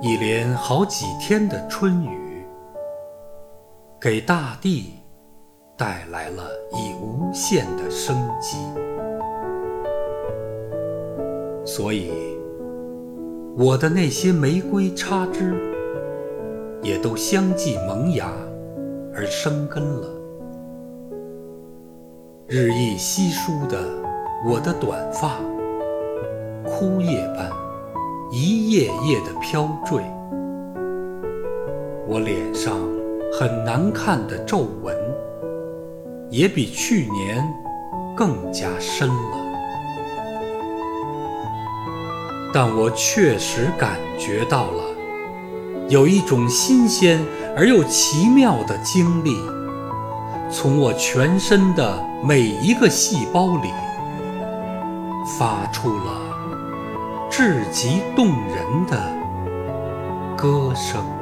一连好几天的春雨，给大地带来了以无限的生机，所以我的那些玫瑰插枝也都相继萌芽而生根了。日益稀疏的我的短发，枯叶般。一页页的飘坠，我脸上很难看的皱纹，也比去年更加深了。但我确实感觉到了，有一种新鲜而又奇妙的经历，从我全身的每一个细胞里发出了。至极动人的歌声。